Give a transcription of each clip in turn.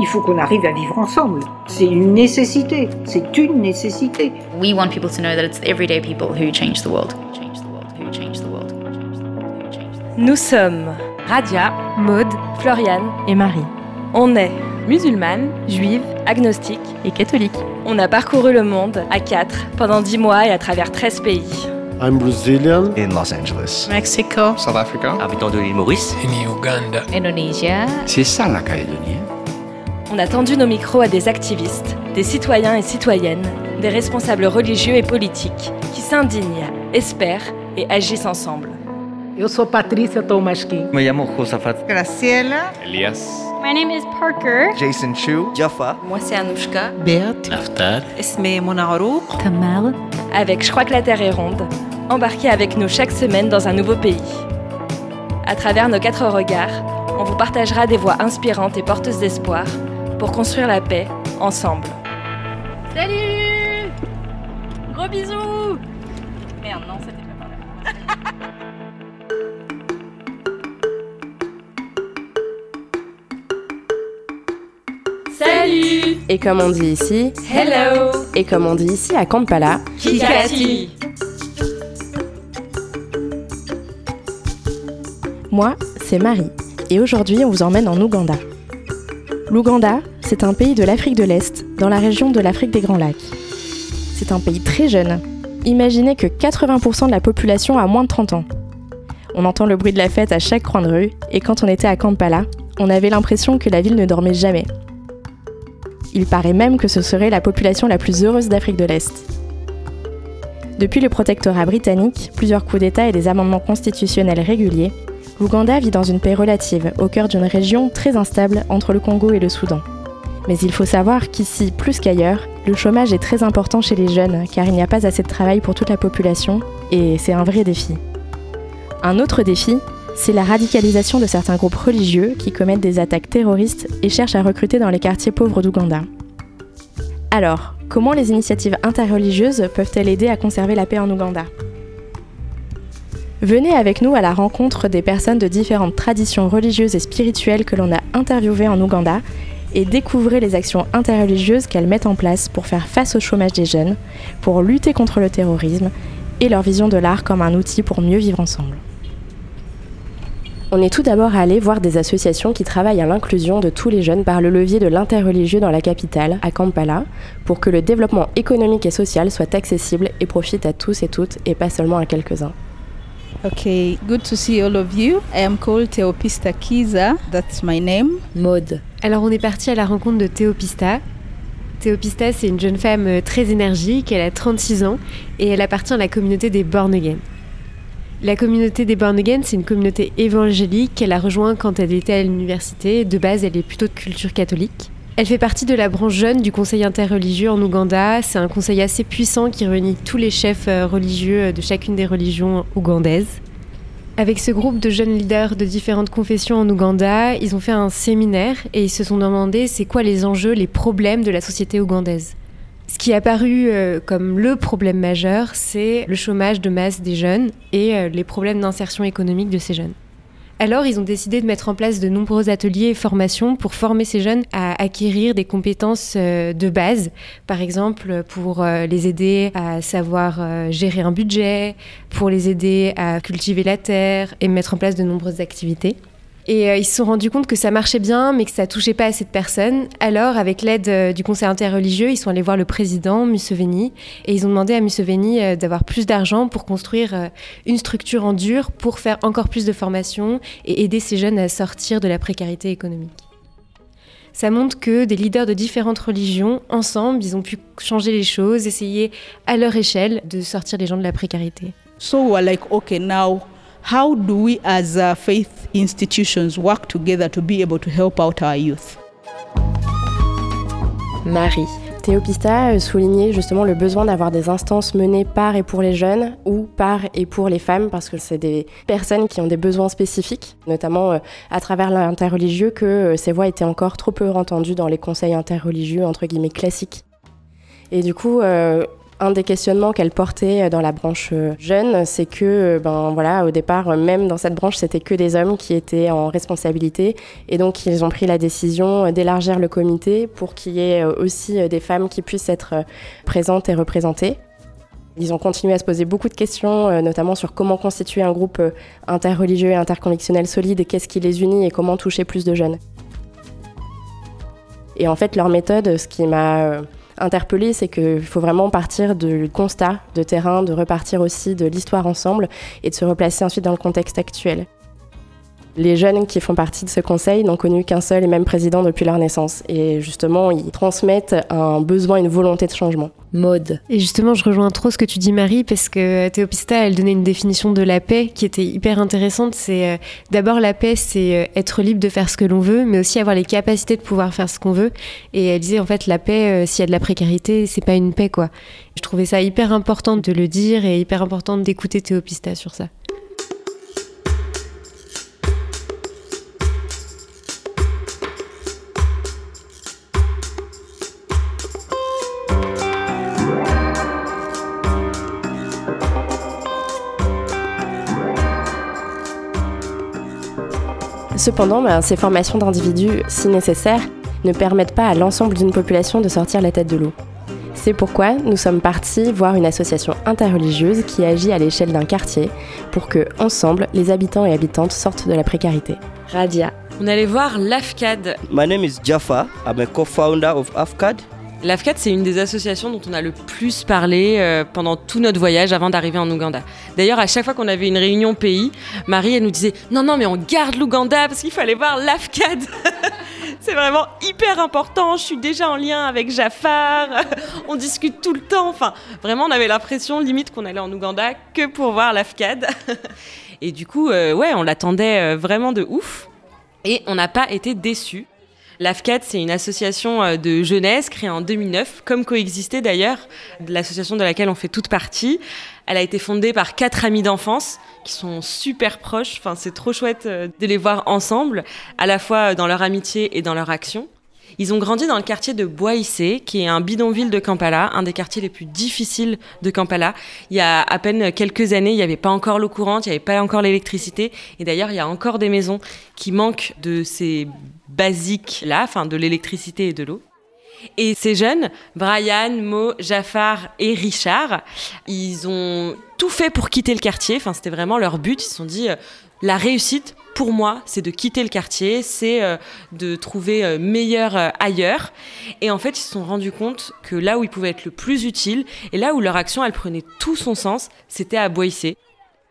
Il faut qu'on arrive à vivre ensemble. C'est une nécessité. C'est une nécessité. We want people to know that it's everyday people who change the world. Nous sommes Radia, Maude, Floriane et Marie. On est musulmane, juive, agnostique et catholique. On a parcouru le monde à quatre pendant dix mois et à travers 13 pays. I'm Brazilian. In Los Angeles. Mexico. South Africa. Habitant de l'île Maurice. In Uganda. Indonesia. C'est ça la Calédonie. On a tendu nos micros à des activistes, des citoyens et citoyennes, des responsables religieux et politiques qui s'indignent, espèrent et agissent ensemble. Eu sou Patrícia Tomasquim. Me llamo Josafat. Graciela. Elias. My name is Parker. Jason Chu. Jaffa. Moi c'est Anouchka. Beat. Naftal. Esme Monarouk. Tamal. Avec Je crois que la Terre est ronde, embarquez avec nous chaque semaine dans un nouveau pays. À travers nos quatre regards, on vous partagera des voix inspirantes et porteuses d'espoir pour construire la paix ensemble. Salut! Gros bisous! Merde, non, c'était pas par Salut! Et comme on dit ici, Hello! Et comme on dit ici à Kampala, Kikati. Moi, c'est Marie, et aujourd'hui on vous emmène en Ouganda. L'Ouganda, c'est un pays de l'Afrique de l'Est, dans la région de l'Afrique des Grands Lacs. C'est un pays très jeune. Imaginez que 80% de la population a moins de 30 ans. On entend le bruit de la fête à chaque coin de rue, et quand on était à Kampala, on avait l'impression que la ville ne dormait jamais. Il paraît même que ce serait la population la plus heureuse d'Afrique de l'Est. Depuis le protectorat britannique, plusieurs coups d'État et des amendements constitutionnels réguliers, l'Ouganda vit dans une paix relative, au cœur d'une région très instable entre le Congo et le Soudan. Mais il faut savoir qu'ici, plus qu'ailleurs, le chômage est très important chez les jeunes, car il n'y a pas assez de travail pour toute la population, et c'est un vrai défi. Un autre défi, c'est la radicalisation de certains groupes religieux qui commettent des attaques terroristes et cherchent à recruter dans les quartiers pauvres d'Ouganda. Alors, comment les initiatives interreligieuses peuvent-elles aider à conserver la paix en Ouganda? Venez avec nous à la rencontre des personnes de différentes traditions religieuses et spirituelles que l'on a interviewées en Ouganda et découvrez les actions interreligieuses qu'elles mettent en place pour faire face au chômage des jeunes, pour lutter contre le terrorisme et leur vision de l'art comme un outil pour mieux vivre ensemble. On est tout d'abord allé voir des associations qui travaillent à l'inclusion de tous les jeunes par le levier de l'interreligieux dans la capitale, à Kampala, pour que le développement économique et social soit accessible et profite à tous et toutes et pas seulement à quelques-uns. Okay, good to see all of you. I am called Theopista Kiza, that's my name. Mode. Alors on est parti à la rencontre de Théopista. Théopista, c'est une jeune femme euh, très énergique, elle a 36 ans et elle appartient à la communauté des Born Again. La communauté des Born Again, c'est une communauté évangélique qu'elle a rejoint quand elle était à l'université. De base, elle est plutôt de culture catholique. Elle fait partie de la branche jeune du Conseil interreligieux en Ouganda. C'est un conseil assez puissant qui réunit tous les chefs euh, religieux de chacune des religions ougandaises. Avec ce groupe de jeunes leaders de différentes confessions en Ouganda, ils ont fait un séminaire et ils se sont demandé c'est quoi les enjeux, les problèmes de la société ougandaise. Ce qui est apparu euh, comme le problème majeur, c'est le chômage de masse des jeunes et euh, les problèmes d'insertion économique de ces jeunes. Alors, ils ont décidé de mettre en place de nombreux ateliers et formations pour former ces jeunes à acquérir des compétences euh, de base. Par exemple, pour les aider à savoir gérer un budget, pour les aider à cultiver la terre et mettre en place de nombreuses activités. Et euh, ils se sont rendus compte que ça marchait bien, mais que ça touchait pas assez de personnes. Alors, avec l'aide euh, du conseil interreligieux, ils sont allés voir le président, Museveni, et ils ont demandé à Museveni euh, d'avoir plus d'argent pour construire une structure en dur, pour faire encore plus de formation et aider ces jeunes à sortir de la précarité économique. Ça montre que des leaders de différentes religions, ensemble, ils ont pu changer les choses, essayer à leur échelle de sortir les gens de la précarité. So we're like, okay, now how do we as uh, faith institutions work together to be able to help out our youth? Marie. Théopista soulignait justement le besoin d'avoir des instances menées par et pour les jeunes ou par et pour les femmes parce que c'est des personnes qui ont des besoins spécifiques, notamment euh, à travers l'interreligieux que euh, ces voix étaient encore trop peu entendues dans les conseils interreligieux entre guillemets classiques. Et du coup, euh, Un des questionnements qu'elle portait dans la branche jeune, c'est que, ben voilà, au départ, même dans cette branche, c'était que des hommes qui étaient en responsabilité, et donc ils ont pris la décision d'élargir le comité pour qu'il y ait aussi des femmes qui puissent être présentes et représentées. Ils ont continué à se poser beaucoup de questions, notamment sur comment constituer un groupe interreligieux et interconvictionnel solide, qu'est-ce qui les unit et comment toucher plus de jeunes. Et en fait, leur méthode, ce qui m'a interpellée, c'est qu'il faut vraiment partir du constat de terrain, de repartir aussi de l'histoire ensemble et de se replacer ensuite dans le contexte actuel. Les jeunes qui font partie de ce conseil n'ont connu qu'un seul et même président depuis leur naissance. Et justement, ils transmettent un besoin, une volonté de changement. Mode. Et justement, je rejoins trop ce que tu dis, Marie, parce que Théopista, elle donnait une définition de la paix qui était hyper intéressante. C'est euh, d'abord la paix, c'est euh, être libre de faire ce que l'on veut, mais aussi avoir les capacités de pouvoir faire ce qu'on veut. Et elle disait, en fait, la paix, euh, s'il y a de la précarité, c'est pas une paix, quoi. Je trouvais ça hyper important de le dire et hyper important d'écouter Théopista sur ça. Cependant, ben, ces formations d'individus, si nécessaires, ne permettent pas à l'ensemble d'une population de sortir la tête de l'eau. C'est pourquoi nous sommes partis voir une association interreligieuse qui agit à l'échelle d'un quartier pour que, ensemble, les habitants et habitantes sortent de la précarité. Radia. On allait voir l'AFCAD. My name is Jaffa. I'm a co-founder of AFCAD. L'AFCAD, c'est une des associations dont on a le plus parlé euh, pendant tout notre voyage avant d'arriver en Ouganda. D'ailleurs, à chaque fois qu'on avait une réunion pays, Marie, elle nous disait Non, non, mais on garde l'Ouganda parce qu'il fallait voir l'AFCAD. c'est vraiment hyper important. Je suis déjà en lien avec Jafar. on discute tout le temps. Enfin, vraiment, on avait l'impression limite qu'on allait en Ouganda que pour voir l'AFCAD. Et du coup, euh, ouais, on l'attendait euh, vraiment de ouf. Et on n'a pas été déçus. L'AFCAD, c'est une association euh, de jeunesse créée en 2009, comme coexistait d'ailleurs l'association de laquelle on fait toute partie. Elle a été fondée par quatre amis d'enfance qui sont super proches. Enfin, c'est trop chouette euh, de les voir ensemble, à la fois dans leur amitié et dans leur action. Ils ont grandi dans le quartier de Boaissé, qui est un bidonville de Kampala, un des quartiers les plus difficiles de Kampala. Il y a à peine quelques années, il n'y avait pas encore l'eau courante, il n'y avait pas encore l'électricité. Et d'ailleurs, il y a encore des maisons qui manquent de ces basiques-là, enfin de l'électricité et de l'eau. Et ces jeunes, Brian, Mo, Jafar et Richard, ils ont tout fait pour quitter le quartier. Enfin, c'était vraiment leur but. Ils se sont dit, euh, la réussite, pour moi, c'est de quitter le quartier, c'est euh, de trouver euh, meilleur ailleurs. Et en fait, ils se sont rendus compte que là où ils pouvaient être le plus utiles, et là où leur action, elle prenait tout son sens, c'était à Boissé.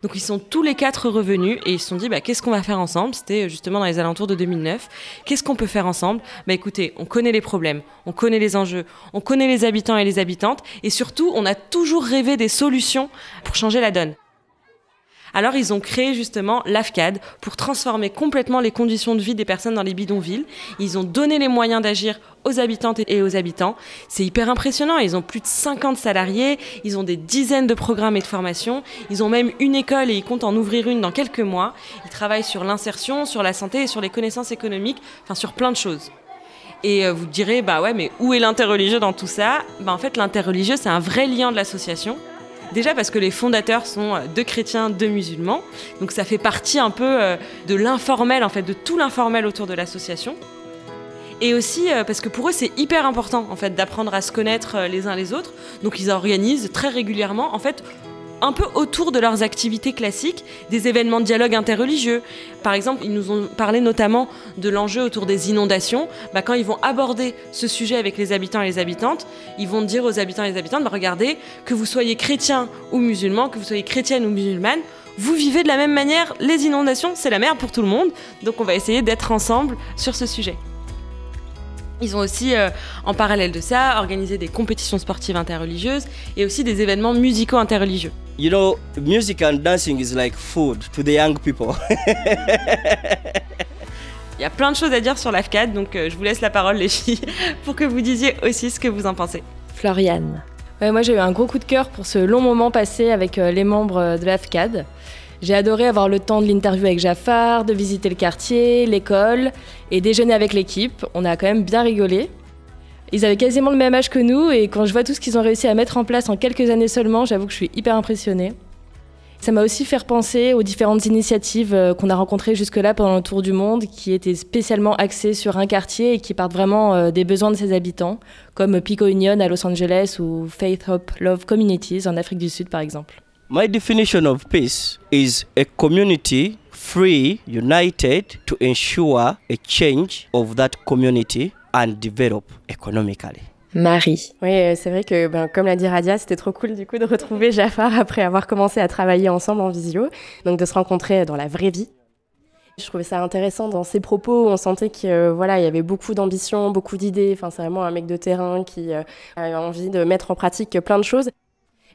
Donc ils sont tous les quatre revenus et ils se sont dit bah, qu'est-ce qu'on va faire ensemble? C'était justement dans les alentours de 2009. Qu'est-ce qu'on peut faire ensemble? Bah écoutez, on connaît les problèmes, on connaît les enjeux, on connaît les habitants et les habitantes et surtout on a toujours rêvé des solutions pour changer la donne. Alors ils ont créé justement l'AFCAD pour transformer complètement les conditions de vie des personnes dans les bidonvilles. Ils ont donné les moyens d'agir aux habitantes et aux habitants. C'est hyper impressionnant. Ils ont plus de 50 salariés, ils ont des dizaines de programmes et de formations. Ils ont même une école et ils comptent en ouvrir une dans quelques mois. Ils travaillent sur l'insertion, sur la santé et sur les connaissances économiques, enfin sur plein de choses. Et euh, vous direz, bah ouais, mais où est l'interreligieux dans tout ça? Bah En fait, l'interreligieux, c'est un vrai lien de l'association. Déjà parce que les fondateurs sont euh, deux chrétiens, deux musulmans. Donc ça fait partie un peu euh, de l'informel, en fait, de tout l'informel autour de l'association. Et aussi euh, parce que pour eux, c'est hyper important, en fait, d'apprendre à se connaître les uns les autres. Donc ils organisent très régulièrement, en fait, un peu autour de leurs activités classiques, des événements de dialogue interreligieux. Par exemple, ils nous ont parlé notamment de l'enjeu autour des inondations. Bah, quand ils vont aborder ce sujet avec les habitants et les habitantes, ils vont dire aux habitants et les habitantes, bah, regardez, que vous soyez chrétien ou musulman, que vous soyez chrétienne ou musulmane, vous vivez de la même manière les inondations, c'est la merde pour tout le monde. Donc on va essayer d'être ensemble sur ce sujet. Ils ont aussi, euh, en parallèle de ça, organisé des compétitions sportives interreligieuses et aussi des événements musicaux interreligieux. You know, music and dancing is like food to the young people. Il y a plein de choses à dire sur l'AFCAD, donc euh, je vous laisse la parole, les filles, pour que vous disiez aussi ce que vous en pensez. Floriane. moi, j'ai eu un gros coup de cœur pour ce long moment passé avec euh, les membres de l'AFCAD. J'ai adoré avoir le temps de l'interview avec Jafar, de visiter le quartier, l'école et déjeuner avec l'équipe. On a quand même bien rigolé. Ils avaient quasiment le même âge que nous et quand je vois tout ce qu'ils ont réussi à mettre en place en quelques années seulement, j'avoue que je suis hyper impressionnée. Ça m'a aussi fait penser aux différentes initiatives euh, qu'on a rencontrées jusque-là pendant le tour du monde, qui étaient spécialement axées sur un quartier et qui partent vraiment euh, des besoins de ses habitants, comme Pico Union à Los Angeles ou Faith Hope Love Communities en Afrique du Sud par exemple. My definition of peace is a community free, united to ensure a change of that community and develop economically. Marie. Oui, euh, c'est vrai que, ben, comme l'a dit Radia, c'était trop cool du coup de retrouver Jafar après avoir commencé à travailler ensemble en visio, donc de se rencontrer dans la vraie vie. Je trouvais ça intéressant dans ses propos. On sentait qu'il euh, voilà, il y avait beaucoup d'ambition, beaucoup d'idées. Enfin, c'est vraiment un mec de terrain qui euh, a envie de mettre en pratique plein de choses.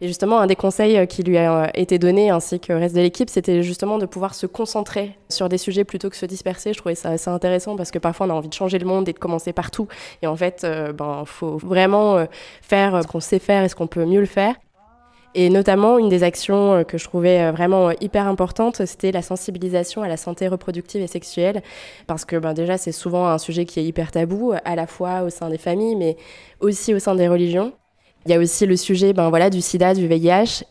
Et justement, un des conseils euh, qui lui a euh, été donné, ainsi que le reste de l'équipe, c'était justement de pouvoir se concentrer sur des sujets plutôt que se disperser. Je trouvais ça assez intéressant parce que parfois on a envie de changer le monde et de commencer partout. Et en fait, il euh, ben, faut vraiment faire ce qu'on sait faire et ce qu'on peut mieux le faire. Et notamment, une des actions que je trouvais vraiment hyper importante, c'était la sensibilisation à la santé reproductive et sexuelle. Parce que ben, déjà, c'est souvent un sujet qui est hyper tabou, à la fois au sein des familles, mais aussi au sein des religions. Il y a aussi le sujet ben, du sida, du VIH.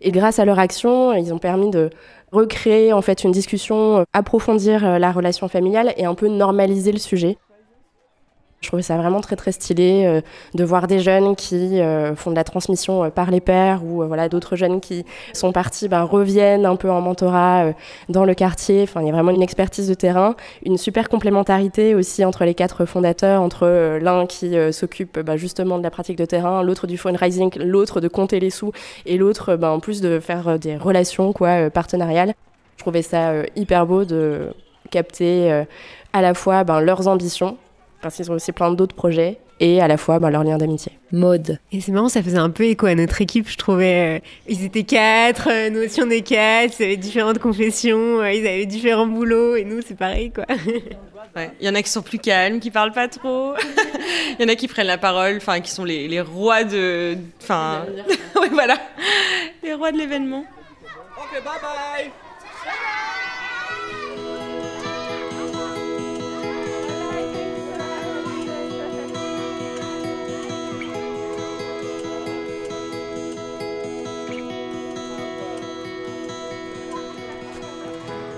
Et grâce à leur action, ils ont permis de recréer en fait une discussion, euh, approfondir euh, la relation familiale et un peu normaliser le sujet. Je trouvais ça vraiment très très stylé euh, de voir des jeunes qui euh, font de la transmission euh, par les pairs ou voilà d'autres jeunes qui sont partis ben, reviennent un peu en mentorat dans le quartier. Enfin, il y a vraiment une expertise de terrain, une super complémentarité aussi entre les quatre fondateurs, entre l'un qui s'occupe ben, justement de la pratique de terrain, l'autre du fundraising, l'autre de compter les sous et l'autre ben, en plus de faire des relations quoi partenariales. Je trouvais ça hyper beau de capter à la fois leurs ambitions parce qu'ils ont aussi plein d'autres projets et à la fois bah, leur lien d'amitié. Mode. Et c'est marrant, ça faisait un peu écho à notre équipe, je trouvais. Euh, ils étaient quatre, euh, nous aussi on est quatre, ils avaient différentes confessions, euh, ils avaient différents boulots et nous c'est pareil quoi. Il y en a qui sont plus calmes, qui parlent pas trop. Il y en a qui prennent la parole, enfin qui sont les, les rois de, enfin, ouais, voilà, les rois de l'événement. Ok, bye bye.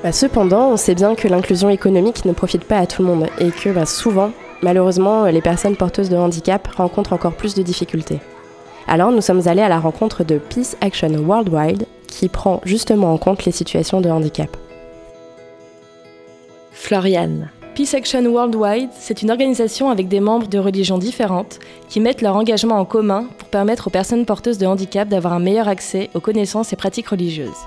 Bah, cependant, on sait bien que l'inclusion économique ne profite pas à tout le monde et que bah, souvent, malheureusement, les personnes porteuses de handicap rencontrent encore plus de difficultés. Alors nous sommes allés à la rencontre de Peace Action Worldwide qui prend justement en compte les situations de handicap. Floriane. Peace Action Worldwide, c'est une organisation avec des membres de religions différentes qui mettent leur engagement en commun pour permettre aux personnes porteuses de handicap d'avoir un meilleur accès aux connaissances et pratiques religieuses.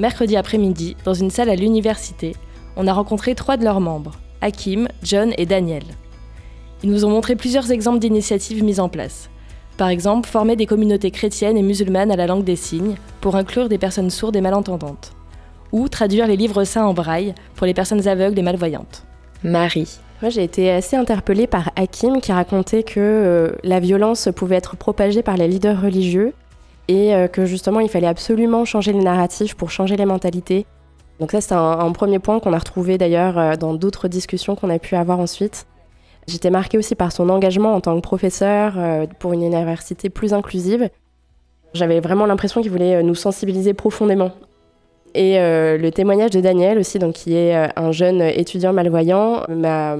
Un mercredi après-midi, dans une salle à l'université, on a rencontré trois de leurs membres, Hakim, John et Daniel. Ils nous ont montré plusieurs exemples d'initiatives mises en place. Par exemple, former des communautés chrétiennes et musulmanes à la langue des signes pour inclure des personnes sourdes et malentendantes. Ou traduire les livres saints en braille pour les personnes aveugles et malvoyantes. Marie. Moi, j'ai été assez interpellée par Hakim qui racontait que euh, la violence pouvait être propagée par les leaders religieux et euh, que justement il fallait absolument changer les narratifs pour changer les mentalités. Donc ça c'est un, premier point qu'on a retrouvé d'ailleurs euh, dans d'autres discussions qu'on a pu avoir ensuite. J'étais marquée aussi par son engagement en tant que professeur euh, pour une université plus inclusive. J'avais vraiment l'impression qu'il voulait nous sensibiliser profondément. Et le témoignage de Daniel aussi, donc, qui est un jeune étudiant malvoyant, m'a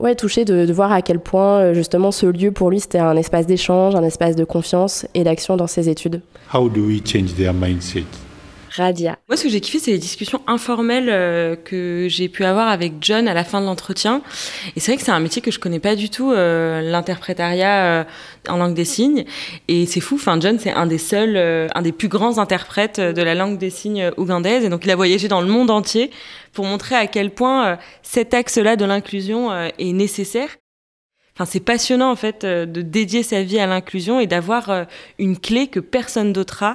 ouais, touché de, voir à quel point euh, justement ce lieu pour lui c'était un espace d'échange, un espace de confiance et d'action dans ses études. How do we change their mindset? Moi, ce que j'ai kiffé, c'est les discussions informelles euh, que j'ai pu avoir avec John à la fin de l'entretien. Et c'est vrai que c'est un métier que je connais pas du tout, euh, l'interprétariat euh, en langue des signes. Et c'est fou. Enfin, John, c'est un des seuls, un des plus grands interprètes de la langue des signes ougandaise. Et donc, il a voyagé dans le monde entier pour montrer à quel point cet axe-là de l'inclusion est nécessaire. Enfin, c'est passionnant en fait de dédier sa vie à l'inclusion et d'avoir une clé que personne d'autre a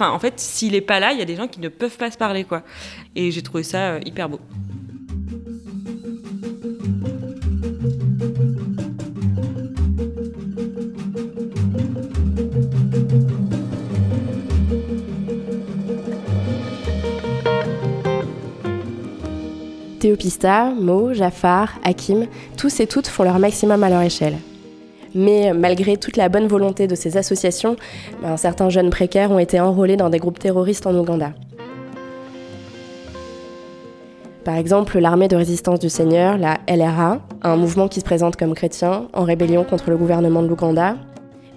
Enfin, en fait, s'il est pas là, il y a des gens qui ne peuvent pas se parler, quoi. Et j'ai trouvé ça euh, hyper beau. Théopista, Mo, Jafar, Hakim, tous et toutes font leur maximum à leur échelle. Mais malgré toute la bonne volonté de ces associations, ben, certains jeunes précaires ont été enrôlés dans des groupes terroristes en Ouganda. Par exemple, l'armée de résistance du Seigneur, la LRA, un mouvement qui se présente comme chrétien en rébellion contre le gouvernement de l'Ouganda,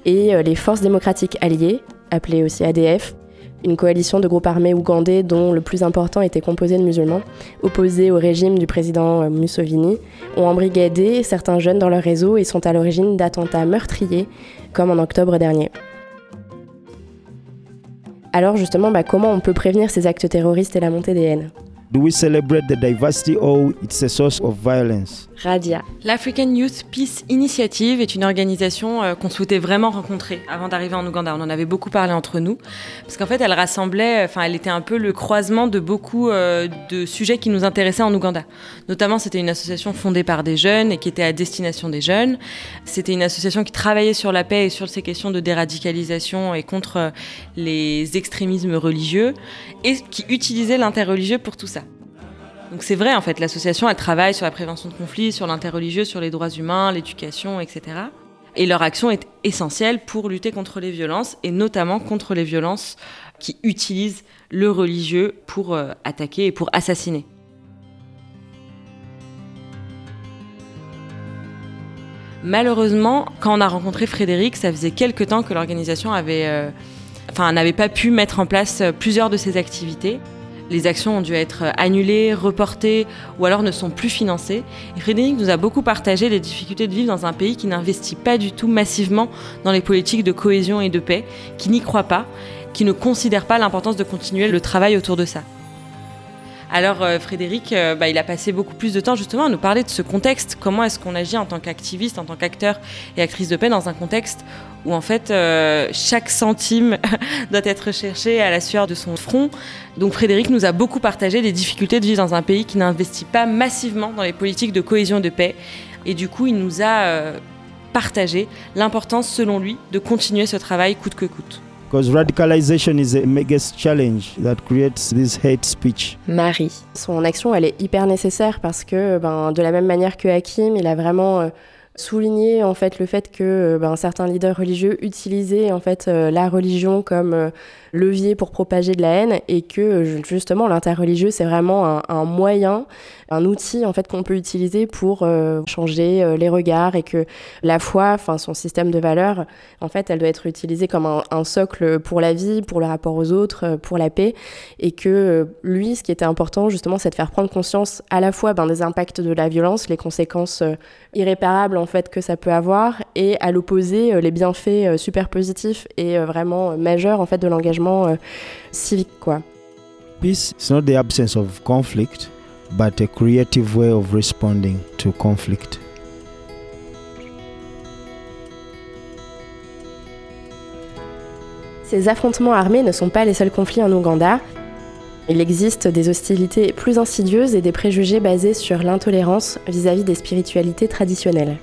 et euh, les forces démocratiques alliées, appelées aussi ADF, une coalition de groupes armés ougandais dont le plus important était composé de musulmans, opposés au régime du président euh, Mussolini, ont embrigadé certains jeunes dans leur réseau et sont à l'origine d'attentats meurtriers, comme en octobre dernier. Alors justement, bah, comment on peut prévenir ces actes terroristes et la montée des haines? Do we celebrate the diversity or it's a source of violence? Radia. L'African Youth Peace Initiative est une organisation euh, qu'on souhaitait vraiment rencontrer avant d'arriver en Ouganda. On en avait beaucoup parlé entre nous, parce qu'en fait, elle rassemblait, enfin, elle était un peu le croisement de beaucoup euh, de sujets qui nous intéressaient en Ouganda. Notamment, c'était une association fondée par des jeunes et qui était à destination des jeunes. C'était une association qui travaillait sur la paix et sur ces questions de déradicalisation et contre euh, les extrémismes religieux, et qui utilisait l'interreligieux pour tout ça. Donc c'est vrai, en fait, l'association, elle travaille sur la prévention de conflits, sur l'interreligieux, sur les droits humains, l'éducation, etc. Et leur action est essentielle pour lutter contre les violences, et notamment contre les violences qui utilisent le religieux pour euh, attaquer et pour assassiner. Malheureusement, quand on a rencontré Frédéric, ça faisait quelque temps que l'organisation euh, n'avait pas pu mettre en place euh, plusieurs de ses activités. Les actions ont dû être annulées, reportées ou alors ne sont plus financées. Frédéric nous a beaucoup partagé les difficultés de vivre dans un pays qui n'investit pas du tout massivement dans les politiques de cohésion et de paix, qui n'y croit pas, qui ne considère pas l'importance de continuer le travail autour de ça. Alors euh, Frédéric, euh, bah, il a passé beaucoup plus de temps justement à nous parler de ce contexte. Comment est-ce qu'on agit en tant qu'activiste, en tant qu'acteur et actrice de paix dans un contexte où en fait euh, chaque centime doit être cherché à la sueur de son front? Donc Frédéric nous a beaucoup partagé les difficultés de vivre dans un pays qui n'investit pas massivement dans les politiques de cohésion et de paix. Et du coup, il nous a partagé l'importance, selon lui, de continuer ce travail coûte que coûte. Because radicalization is a biggest challenge that creates this hate speech. Marie. Son action, elle est hyper nécessaire parce que, ben, de la même manière que Hakim, il a vraiment euh, souligné en fait le fait que ben, certains leaders religieux utilisaient en fait euh, la religion comme euh, levier pour propager de la haine et que justement l'interreligieux c'est vraiment un, moyen, un outil en fait qu'on peut utiliser pour euh, changer euh, les regards et que la foi, enfin son système de valeurs, en fait elle doit être utilisée comme un, socle pour la vie, pour le rapport aux autres, euh, pour la paix et que lui ce qui était important justement c'est de faire prendre conscience à la fois ben, des impacts de la violence, les conséquences irréparables en fait que ça peut avoir et à l'opposé les bienfaits super positifs et vraiment majeurs en fait de l'engagement euh, civique quoi. Peace is not the absence of conflict, but a creative way of responding to conflict. Ces affrontements armés ne sont pas les seuls conflits en Ouganda. Il existe des hostilités plus insidieuses et des préjugés basés sur l'intolérance vis-à-vis des spiritualités traditionnelles.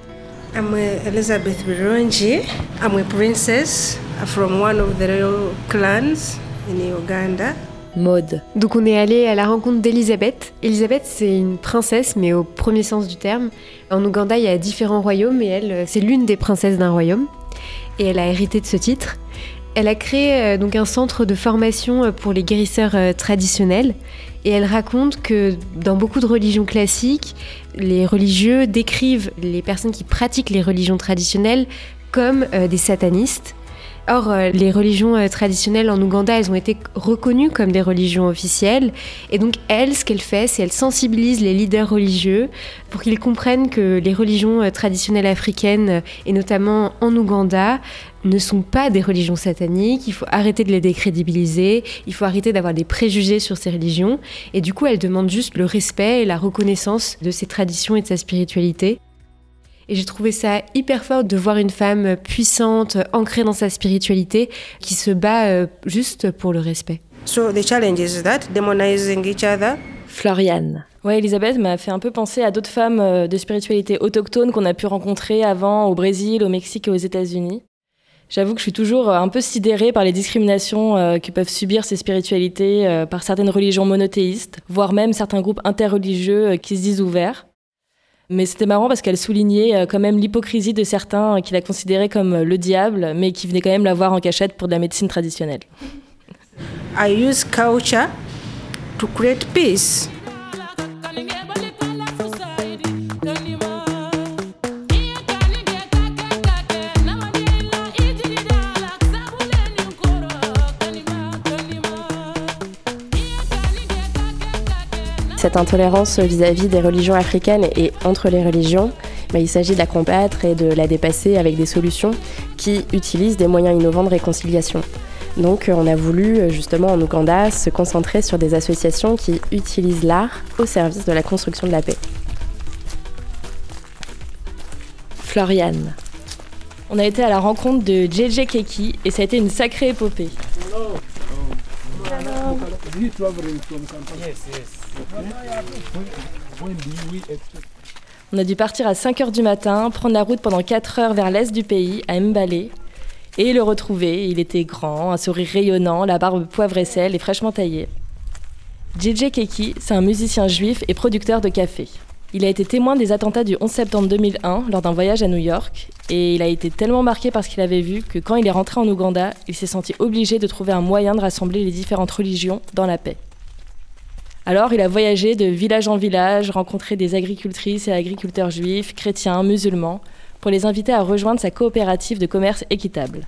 I'm Elizabeth Bironji. I'm a princess from one of the royal clans in Uganda. Mode. Donc on est allé à la rencontre d'Elisabeth. Elisabeth, c'est une princesse, mais au premier sens du terme. En Ouganda, il y a différents royaumes et elle, c'est l'une des princesses d'un royaume. Et elle a hérité de ce titre. Elle a créé euh, donc un centre de formation pour les guérisseurs euh, traditionnels et elle raconte que dans beaucoup de religions classiques, les religieux décrivent les personnes qui pratiquent les religions traditionnelles comme euh, des satanistes. Or, euh, les religions euh, traditionnelles en Ouganda, elles ont été reconnues comme des religions officielles. Et donc, elle, ce qu'elle fait, c'est elle sensibilise les leaders religieux pour qu'ils comprennent que les religions traditionnelles africaines, et notamment en Ouganda, ne sont pas des religions sataniques, il faut arrêter de les décrédibiliser, il faut arrêter d'avoir des préjugés sur ces religions. Et du coup, elle demande juste le respect et la reconnaissance de ces traditions et de sa spiritualité. Et j'ai trouvé ça hyper fort de voir une femme puissante, ancrée dans sa spiritualité, qui se bat euh, juste pour le respect. So the challenge is that demonizing each other. Floriane. Ouais, Elisabeth m'a fait un peu penser à d'autres femmes euh, de spiritualité autochtone qu'on a pu rencontrer avant au Brésil, au Mexique et aux États-Unis. J'avoue que je suis toujours un peu sidérée par les discriminations que peuvent subir ces spiritualités par certaines religions monothéistes, voire même certains groupes interreligieux qui se disent ouverts. Mais c'était marrant parce qu'elle soulignait quand même l'hypocrisie de certains qui la considéraient comme le diable, mais qui venaient quand même la voir en cachette pour de la médecine traditionnelle. I use culture to create peace. Cette intolérance vis-à-vis des religions africaines et entre les religions, bah, il s'agit de la combattre et de la dépasser avec des solutions qui utilisent des moyens innovants de réconciliation. Donc on a voulu justement en Ouganda se concentrer sur des associations qui utilisent l'art au service de la construction de la paix. Floriane. On a été à la rencontre de JJ Keki et ça a été une sacrée épopée. On a dû partir à 5h du matin, prendre la route pendant 4 heures vers l'est du pays, à Mbale, et le retrouver. Il était grand, un sourire rayonnant, la barbe poivre et sel et fraîchement taillée. JJ Keki, c'est un musicien juif et producteur de café. Il a été témoin des attentats du 11 septembre 2001 lors d'un voyage à New York et il a été tellement marqué par ce qu'il avait vu que quand il est rentré en Ouganda, il s'est senti obligé de trouver un moyen de rassembler les différentes religions dans la paix. Alors il a voyagé de village en village, rencontré des agricultrices et agriculteurs juifs, chrétiens, musulmans, pour les inviter à rejoindre sa coopérative de commerce équitable.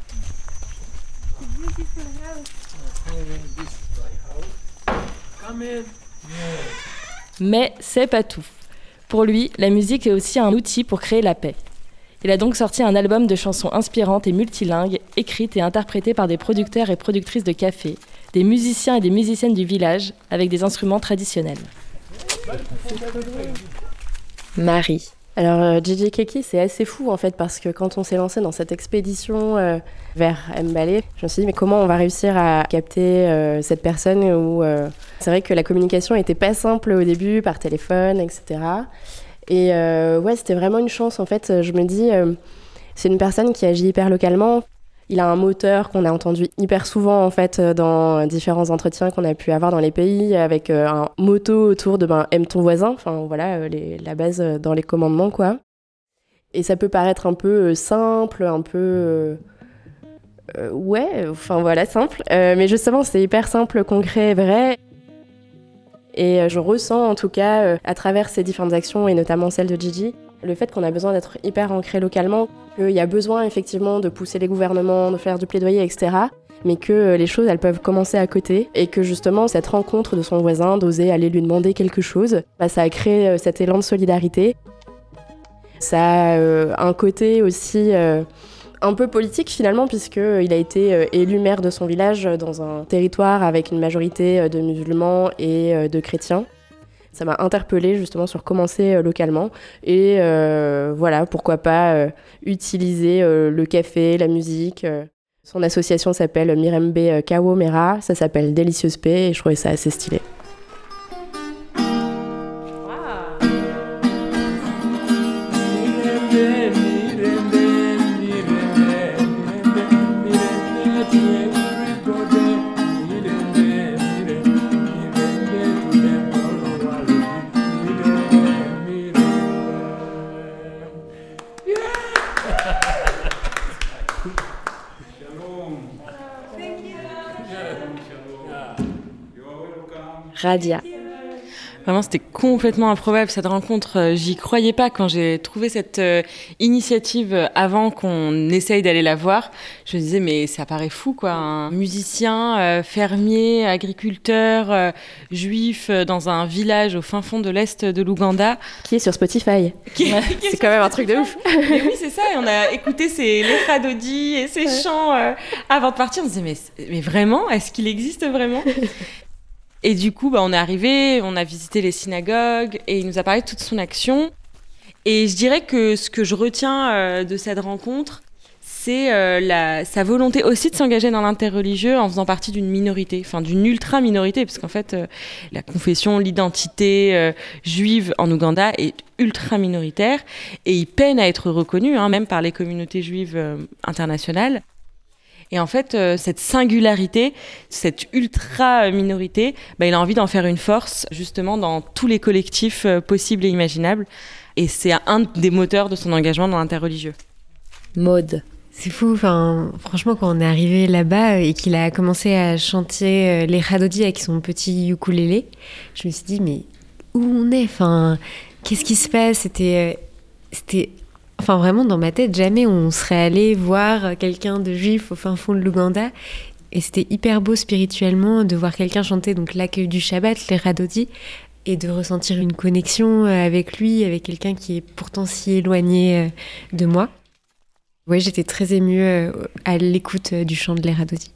Mais c'est pas tout. Pour lui, la musique est aussi un outil pour créer la paix. Il a donc sorti un album de chansons inspirantes et multilingues, écrites et interprétées par des producteurs et productrices de café, des musiciens et des musiciennes du village, avec des instruments traditionnels. Marie. Alors, JJ euh, Keki, c'est assez fou en fait, parce que quand on s'est lancé dans cette expédition euh, vers Mbale, je me suis dit, mais comment on va réussir à capter euh, cette personne où C'est vrai que la communication était pas simple au début, par téléphone, etc. Et ouais, c'était vraiment une chance en fait. Je me dis, c'est une personne qui agit hyper localement. Il a un moteur qu'on a entendu hyper souvent en fait dans différents entretiens qu'on a pu avoir dans les pays avec euh, un motto autour de ben aime ton voisin, enfin voilà euh, la base euh, dans les commandements quoi. Et ça peut paraître un peu simple, un peu ouais, enfin voilà simple, mais justement c'est hyper simple, concret, vrai. Et je ressens en tout cas à travers ces différentes actions et notamment celle de Gigi le fait qu'on a besoin d'être hyper ancré localement, qu'il y a besoin effectivement de pousser les gouvernements, de faire du plaidoyer, etc. Mais que les choses, elles peuvent commencer à côté et que justement cette rencontre de son voisin, d'oser aller lui demander quelque chose, bah, ça a créé euh, cet élan de solidarité. Ça a euh, un côté aussi euh, un peu politique finalement, puisqu'il a été élu maire de son village dans un territoire avec une majorité de musulmans et de chrétiens ça m'a interpellée justement sur commencer euh, localement. Et euh, voilà, pourquoi pas euh, utiliser le café, la musique. Son association s'appelle Mirembe Kawomera, ça s'appelle Délicieuse Paix et je trouvais ça assez stylé. Radia. Vraiment, c'était complètement improbable cette rencontre. Euh, j'y croyais pas quand j'ai trouvé cette euh, initiative euh, avant qu'on essaye d'aller la voir. Je me disais, mais ça paraît fou, quoi. Un musicien, fermier, agriculteur, juif, dans un village au fin fond de l'Est de l'Ouganda. Qui est sur Spotify. c'est quand même un truc de ouf. mais oui, c'est ça. Et on a écouté ses Lefradodi et ses chants avant de partir. On se disait, mais, mais vraiment, est-ce qu'il existe vraiment? Et du coup, bah, on est arrivé, on a visité les synagogues et il nous a parlé de toute son action. Et je dirais que ce que je retiens euh, de cette rencontre, c'est euh, sa volonté aussi de s'engager dans l'interreligieux en faisant partie d'une minorité, enfin d'une ultra minorité, parce qu'en fait, euh, la confession, l'identité juive en Ouganda est ultra minoritaire et il peine à être reconnu, hein, même par les communautés juives internationales. Et en fait, euh, cette singularité, cette ultra minorité, bah, il a envie d'en faire une force justement dans tous les collectifs euh, possibles et imaginables. Et c'est un des moteurs de son engagement dans l'interreligieux. Mode. C'est fou, enfin, franchement, quand on est arrivé là-bas et qu'il a commencé à chanter euh, les Radodi avec son petit ukulélé, je me suis dit, mais où on est? Enfin, qu'est-ce qui se passe? C'était, c'était Enfin, vraiment, dans ma tête, jamais on serait allé voir quelqu'un de juif au fin fond de l'Ouganda. Et c'était hyper beau spirituellement de voir quelqu'un chanter donc l'accueil du Shabbat, les Radodi, et de ressentir une connexion euh, avec lui, avec quelqu'un qui est pourtant si éloigné euh, de moi. Oui, j'étais très émue euh, à l'écoute du chant de les Radodi.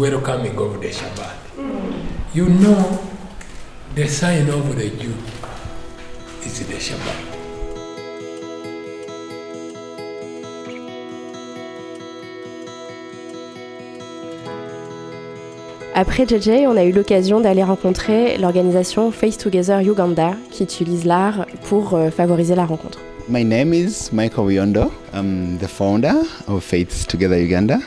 Welcoming of the Shabbat. You know, the sign of the Jew is the Shabbat. Après JJ, on a eu l'occasion d'aller rencontrer l'organisation Face Together Uganda qui utilise l'art pour euh, favoriser la rencontre. My name is Michael Wiondo. I'm the founder of Faith Together Uganda.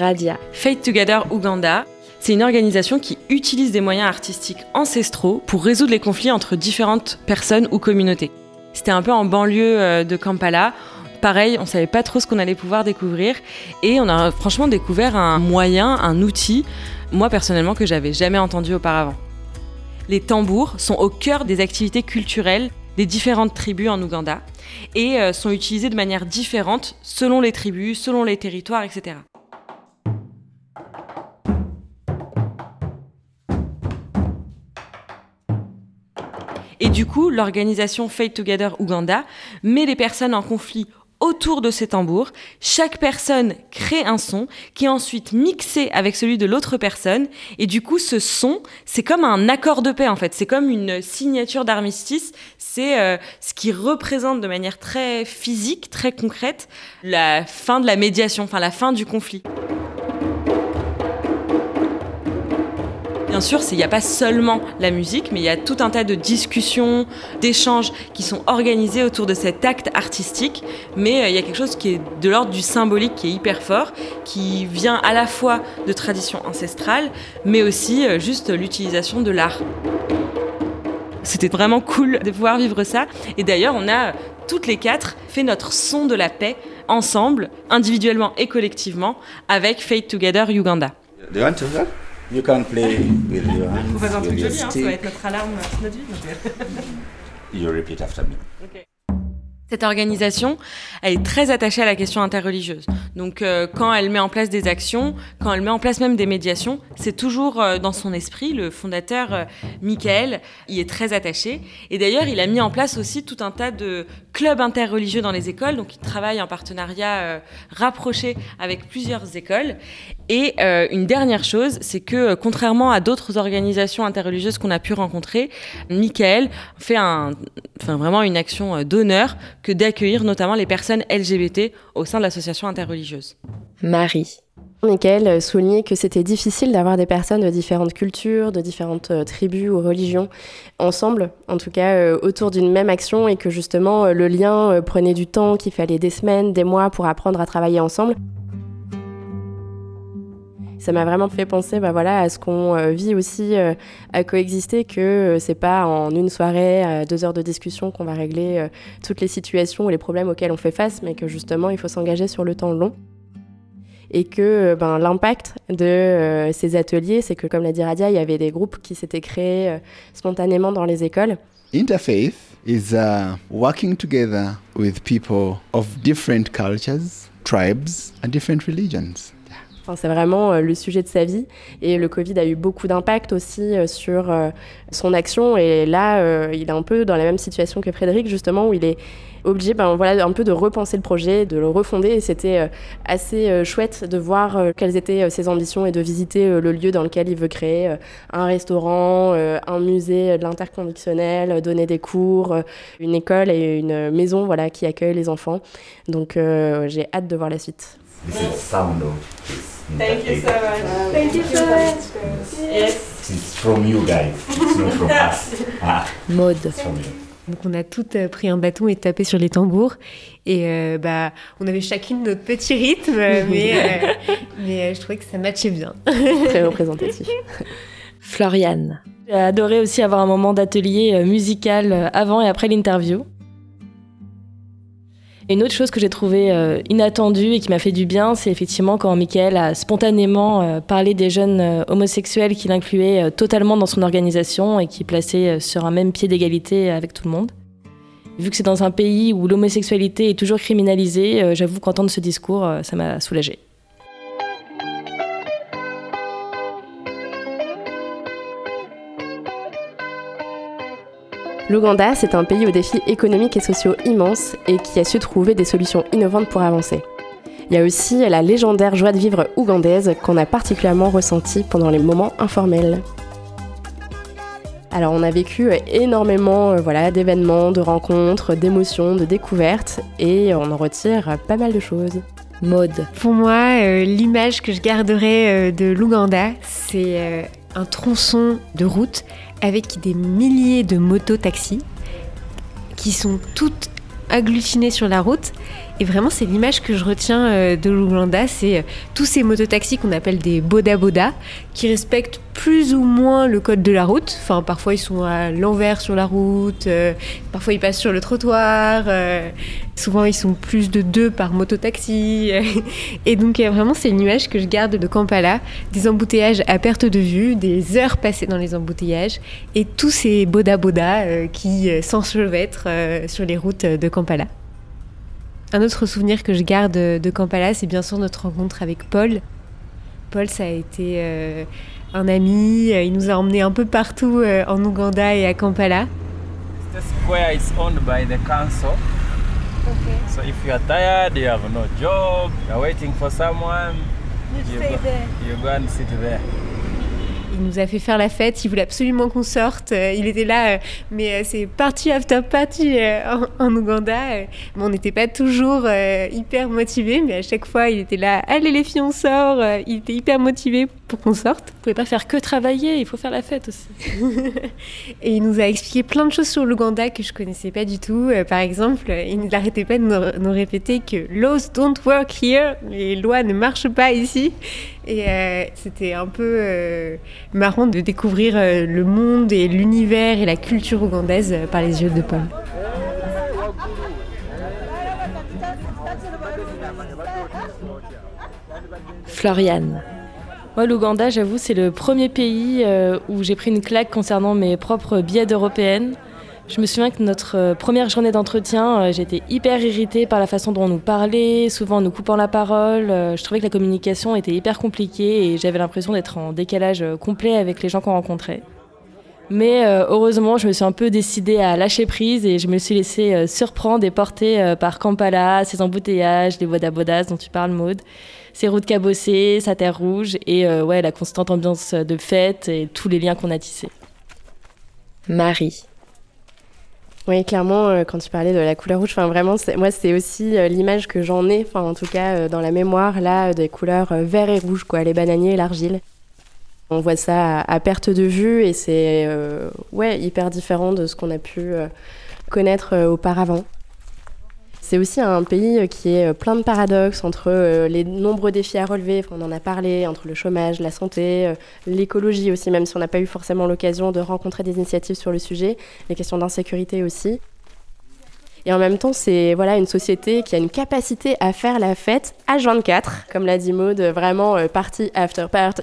Radia. Fate Together Uganda, c'est une organisation qui utilise des moyens artistiques ancestraux pour résoudre les conflits entre différentes personnes ou communautés. C'était un peu en banlieue euh, de Kampala. Pareil, on savait pas trop ce qu'on allait pouvoir découvrir et on a franchement découvert un moyen, un outil, moi personnellement que j'avais jamais entendu auparavant. Les tambours sont au cœur des activités culturelles des différentes tribus en Ouganda et euh, sont utilisés de manière différente selon les tribus, selon les territoires, etc. Et du coup, l'organisation Fate Together Uganda met les personnes en conflit autour de ces tambours. Chaque personne crée un son qui est ensuite mixé avec celui de l'autre personne. Et du coup, ce son, c'est comme un accord de paix en fait. C'est comme une signature d'armistice. C'est euh, ce qui représente de manière très physique, très concrète, la fin de la médiation, enfin la fin du conflit. Bien sûr, il n'y a pas seulement la musique, mais il y a tout un tas de discussions, d'échanges qui sont organisés autour de cet acte artistique. Mais euh, il y a quelque chose qui est de l'ordre du symbolique, qui est hyper fort, qui vient à la fois de traditions ancestrales, mais aussi euh, juste l'utilisation de l'art. C'était vraiment cool de pouvoir vivre ça. Et d'ailleurs, on a toutes les quatre fait notre son de la paix ensemble, individuellement et collectivement, avec Fate Together Uganda. You can play with your hands. Va faire un truc joli, hein, ça va être notre alarme, c'est notre vie. You repeat after me. Cette organisation, elle est très attachée à la question interreligieuse. Donc, euh, quand elle met en place des actions, quand elle met en place même des médiations, c'est toujours euh, dans son esprit. Le fondateur, euh, Michael, y est très attaché. Et d'ailleurs, il a mis en place aussi tout un tas de clubs interreligieux dans les écoles. Donc, il travaille en partenariat euh, rapproché avec plusieurs écoles. Et euh, une dernière chose, c'est que euh, contrairement à d'autres organisations interreligieuses qu'on a pu rencontrer, Michael fait un, enfin vraiment une action euh, d'honneur que d'accueillir notamment les personnes LGBT au sein de l'association interreligieuse. Marie. Michael soulignait que c'était difficile d'avoir des personnes de différentes cultures, de différentes euh, tribus ou religions ensemble, en tout cas euh, autour d'une même action, et que justement euh, le lien euh, prenait du temps, qu'il fallait des semaines, des mois pour apprendre à travailler ensemble. Ça m'a vraiment fait penser bah voilà, à ce qu'on euh, vit aussi euh, à coexister, que euh, c'est pas en une soirée, à deux heures de discussion qu'on va régler toutes les situations ou les problèmes auxquels on fait face, mais que justement il faut s'engager sur le temps long et que ben, l'impact de ces ateliers, c'est que comme l'a dit Radia, il y avait des groupes qui s'étaient créés spontanément dans les écoles. Interfaith is uh, working together with people of different cultures, tribes, and different religions. C'est vraiment le sujet de sa vie. Et le Covid a eu beaucoup d'impact aussi sur son action. Et là, il est un peu dans la même situation que Frédéric, justement, où il est obligé ben, voilà, un peu de repenser le projet, de le refonder. Et c'était euh, assez euh, chouette de voir euh, quelles étaient ses ambitions et de visiter le lieu dans lequel il veut créer un restaurant, un musée de l'interconvictionnel, donner des cours, une école et une maison voilà, qui accueille les enfants. Donc j'ai hâte de voir la suite. Thank you so much. Thank you so much. Yes. It's from you guys. It's not from us. Ah. Mode. It's from you. Donc on a toutes euh, pris un bâton et tapé sur les tambours. Et euh, bah, on avait chacune notre petit rythme, mais, euh, mais je trouvais que ça matchait bien. Très représentatif. Floriane. J'ai adoré aussi avoir un moment d'atelier musical avant et après l'interview une autre chose que j'ai trouvée euh, inattendue et qui m'a fait du bien, c'est effectivement quand Michael a spontanément euh, parlé des jeunes euh, homosexuels qu'il incluait totalement dans son organisation et qui plaçait sur un même pied d'égalité avec tout le monde. Vu que c'est dans un pays où l'homosexualité est toujours criminalisée, j'avoue qu'entendre ce discours, ça m'a soulagée. L'Ouganda, c'est un pays aux défis économiques et sociaux immenses et qui a su trouver des solutions innovantes pour avancer. Il y a aussi la légendaire joie de vivre ougandaise qu'on a particulièrement ressentie pendant les moments informels. Alors on a vécu énormément euh, voilà, d'événements, de rencontres, d'émotions, de découvertes et on en retire pas mal de choses. Mode. Pour moi, euh, l'image que je garderai euh, de l'Ouganda, c'est un tronçon de route avec des milliers de motos-taxis qui sont toutes agglutinées sur la route. Et vraiment, c'est l'image que je retiens euh, de l'Ouganda, c'est euh, tous ces mototaxis qu'on appelle des boda boda, qui respectent plus ou moins le code de la route. Enfin, parfois ils sont à l'envers sur la route, euh, parfois ils passent sur le trottoir. souvent ils sont plus de deux par mototaxi. et donc vraiment, c'est une image que je garde de Kampala, des embouteillages à perte de vue, des heures passées dans les embouteillages, et tous ces boda boda qui s'enchevêtrent sur les routes de Kampala. Un autre souvenir que je garde de Kampala, c'est bien sûr notre rencontre avec Paul. Paul, ça a été euh, un ami, il nous a emmenés un peu partout euh, en Ouganda et à Kampala. The square is owned by the council. Okay. So if you are tired, you have no job, you are waiting for someone, you, you, go, you go and sit there. Il nous a fait faire la fête, il voulait absolument qu'on sorte. Euh, il était là, euh, mais euh, c'est parti after party en, Ouganda. Mais on n'était pas toujours hyper motivés, mais à chaque fois, il était là, allez les filles, on sort. Il était hyper motivé pour qu'on sorte. Vous pouvez pas faire que travailler, il faut faire la fête aussi. et il nous a expliqué plein de choses sur l'Ouganda que je connaissais pas du tout. par exemple, il n'arrêtait pas de nous, nous, répéter que laws don't work here, les lois ne marchent pas ici. Et euh, c'était un peu euh, marrant de découvrir euh, le monde et l'univers et la culture ougandaise par les yeux de Paul. Floriane. Moi, l'Ouganda, j'avoue, c'est le premier pays où j'ai pris une claque concernant mes propres billets d'européenne. Je me souviens que notre euh, première journée d'entretien, euh, j'étais hyper irritée par la façon dont on nous parlait, souvent en nous coupant la parole. Euh, je trouvais que la communication était hyper compliquée et j'avais l'impression d'être en décalage complet avec les gens qu'on rencontrait. Mais heureusement, je me suis un peu décidée à lâcher prise et je me suis laissée surprendre et porter par Kampala, ses embouteillages, les bodas dont tu parles, Maude, ses routes cabossées, sa terre rouge et ouais, la constante ambiance de fête et tous les liens qu'on a tissés. Marie. Oui, clairement, euh, quand tu parlais de la couleur rouge, vraiment, moi c'est aussi euh, l'image que j'en ai, en tout cas euh, dans la mémoire là, des couleurs vert et rouge, quoi, les bananiers et l'argile. On voit ça à, perte de vue et c'est ouais hyper différent de ce qu'on a pu connaître auparavant. C'est aussi un pays qui est plein de paradoxes entre les nombreux défis à relever, on en a parlé, entre le chômage, la santé, l'écologie aussi, même si on n'a pas eu forcément l'occasion de rencontrer des initiatives sur le sujet, les questions d'insécurité aussi. Et en même temps, c'est voilà une société qui a une capacité à faire la fête à 24, comme l'a dit Maud, vraiment party after party,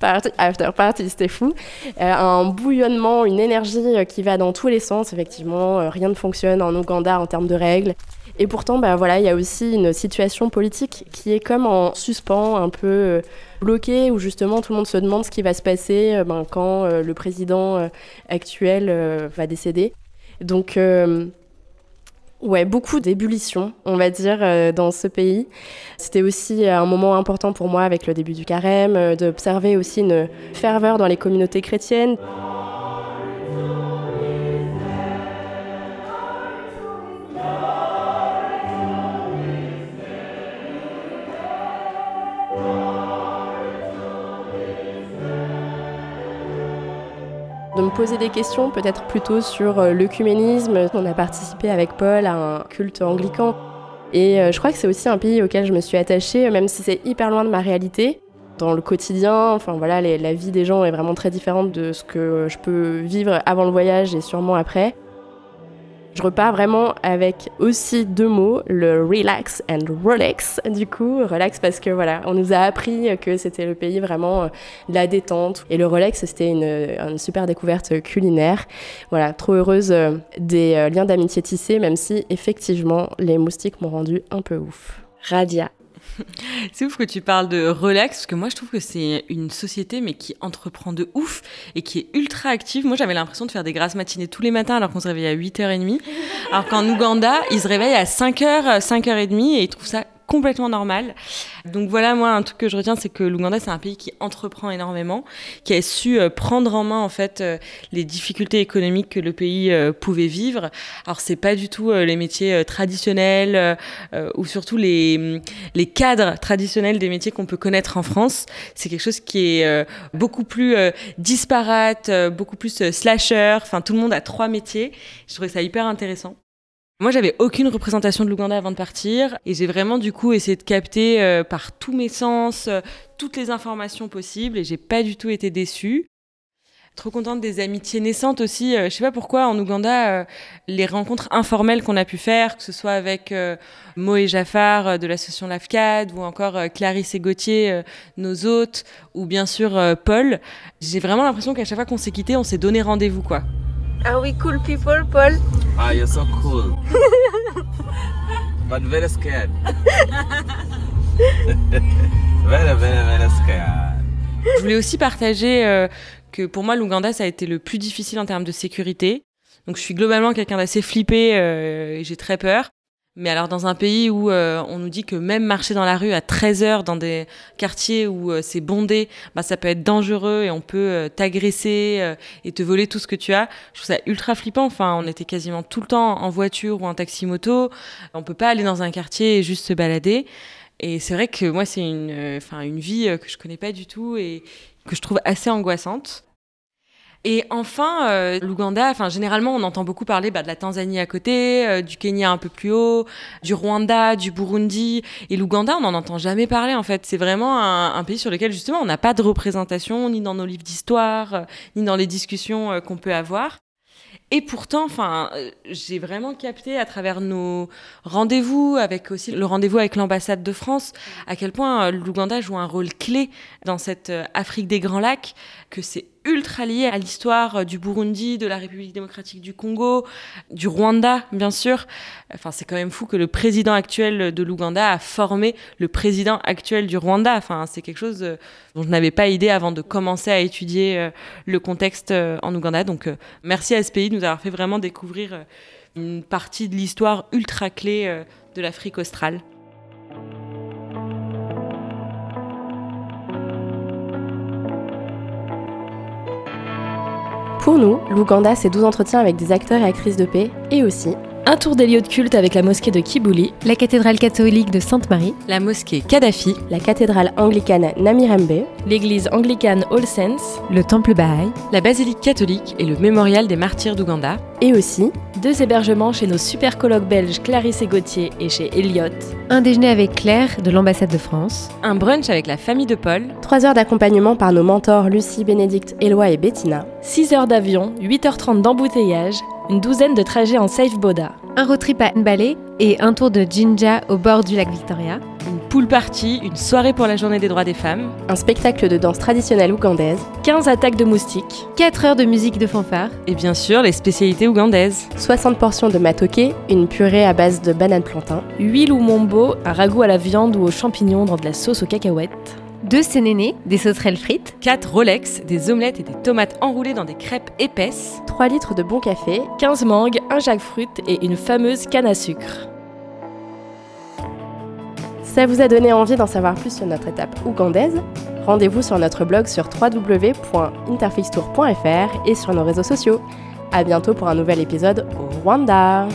party after party, c'était fou. un bouillonnement, une énergie qui va dans tous les sens, effectivement, rien ne fonctionne en Ouganda en termes de règles. Et pourtant, bah, voilà, il y a aussi une situation politique qui est comme en suspens, un peu euh, bloquée, où justement tout le monde se demande ce qui va se passer euh, ben, quand euh, le président actuel va décéder. Donc, ouais, beaucoup d'ébullition, on va dire, dans ce pays. C'était aussi un moment important pour moi avec le début du carême, d'observer aussi une ferveur dans les communautés chrétiennes. De me poser des questions, peut-être plutôt sur euh, l'œcuménisme. On a participé avec Paul à un culte anglican. Et euh, je crois que c'est aussi un pays auquel je me suis attachée, même si c'est hyper loin de ma réalité. Dans le quotidien, enfin voilà, la vie des gens est vraiment très différente de ce que je peux vivre avant le voyage et sûrement après. Je repars vraiment avec aussi deux mots, le relax and relax. Du coup, relax parce que voilà, on nous a appris que c'était le pays vraiment euh, de la détente. Et le relax, c'était une, une, super découverte culinaire. Voilà, trop heureuse euh, des euh, liens d'amitié tissés, même si effectivement les moustiques m'ont rendu un peu ouf. Radia. C'est ouf que tu parles de relax, parce que moi je trouve que c'est une société mais qui entreprend de ouf et qui est ultra active. Moi j'avais l'impression de faire des grasses matinées tous les matins alors qu'on se réveille à 8h30. Alors qu'en Ouganda, ils se réveillent à 5h, 5h30 et ils trouvent ça complètement normal. Donc voilà, moi, un truc que je retiens, c'est que l'Ouganda, c'est un pays qui entreprend énormément, qui a su euh, prendre en main, en fait, euh, les difficultés économiques que le pays euh, pouvait vivre. Alors, c'est pas du tout les métiers traditionnels ou surtout les, mm, les cadres traditionnels des métiers qu'on peut connaître en France. C'est quelque chose qui est beaucoup plus disparate, beaucoup plus slasher. Enfin, tout le monde a trois métiers. Je trouvais ça hyper intéressant. Moi, j'avais aucune représentation de l'Ouganda avant de partir et j'ai vraiment du coup essayé de capter euh, par tous mes sens euh, toutes les informations possibles et j'ai pas du tout été déçue. Trop contente des amitiés naissantes aussi. Euh, je sais pas pourquoi en Ouganda, les rencontres informelles qu'on a pu faire, que ce soit avec Moé Jaffar de l'association LAFCAD ou encore Clarisse et Gauthier, nos hôtes, ou bien sûr Paul, j'ai vraiment l'impression qu'à chaque fois qu'on s'est quitté, on s'est donné rendez-vous quoi. Are we cool people, Paul? Ah, you're so cool. but very scared. very, very, very scared. Je voulais aussi partager euh, que pour moi, l'Ouganda, ça a été le plus difficile en termes de sécurité. Donc, je suis globalement quelqu'un d'assez flippé euh, et j'ai très peur. Mais alors dans un pays où euh, on nous dit que même marcher dans la rue à 13 heures dans des quartiers où euh, c'est bondé, bah, ça peut être dangereux et on peut euh, t'agresser et te voler tout ce que tu as. Je trouve ça ultra flippant. Enfin, on était quasiment tout le temps en voiture ou en taxi-moto. On peut pas aller dans un quartier et juste se balader. Et c'est vrai que moi, c'est une, enfin, une vie que je connais pas du tout et que je trouve assez angoissante. Et enfin, euh, l'Ouganda, enfin généralement on entend beaucoup parler bah, de la Tanzanie à côté, euh, du Kenya un peu plus haut, du Rwanda, du Burundi. Et l'Ouganda, on n'en entend jamais parler en fait. C'est vraiment un, pays sur lequel justement on n'a pas de représentation, ni dans nos livres d'histoire, euh, ni dans les discussions qu'on peut avoir. Et pourtant, enfin, j'ai vraiment capté à travers nos rendez-vous, avec aussi le rendez-vous avec l'ambassade de France, à quel point l'Ouganda joue un rôle clé dans cette Afrique des Grands Lacs, que c'est ultra lié à l'histoire euh, du Burundi, de la République démocratique du Congo, du Rwanda, bien sûr. Enfin, c'est quand même fou que le président actuel de l'Ouganda a formé le président actuel du Rwanda. Enfin, c'est quelque chose euh, dont je n'avais pas idée avant de commencer à étudier euh, le contexte en Ouganda. Donc, merci à ce pays de nous avoir fait vraiment découvrir une partie de l'histoire ultra clé de l'Afrique australe. Pour nous, l'Ouganda, c'est 12 entretiens avec des acteurs et actrices de paix et aussi un tour des lieux de culte avec la mosquée de Kibuli, la cathédrale catholique de Sainte-Marie, la mosquée Kadhafi, la cathédrale anglicane Namirembe, l'église anglicane All Saints, le temple Baha'i, la basilique catholique et le mémorial des martyrs d'Ouganda, et aussi deux hébergements chez nos super colloques belges Clarisse et Gauthier et chez Elliot, un déjeuner avec Claire de l'ambassade de France, un brunch avec la famille de Paul, trois heures d'accompagnement par nos mentors Lucie, Bénédicte, Éloi et Bettina, 6 heures d'avion, 8h30 d'embouteillage, une douzaine de trajets en safe boda, un road trip à Nbalé et un tour de Jinja au bord du lac Victoria, une pool party, une soirée pour la journée des droits des femmes, un spectacle de danse traditionnelle ougandaise, 15 attaques de moustiques, 4 heures de musique de fanfare, et bien sûr les spécialités ougandaises. 60 portions de matoke, une purée à base de banane plantain, 8 lumombo, un ragoût à la viande ou aux champignons dans de la sauce aux cacahuètes, 2 sénénés, des sauterelles frites, 4 Rolex, des omelettes et des tomates enroulées dans des crêpes épaisses, 3 litres de bon café, 15 mangues, un jackfruit et une fameuse canne à sucre. Ça vous a donné envie d'en savoir plus sur notre étape ougandaise? Rendez-vous sur notre blog sur www.interfixtour.fr et sur nos réseaux sociaux. À bientôt pour un nouvel épisode au Rwanda.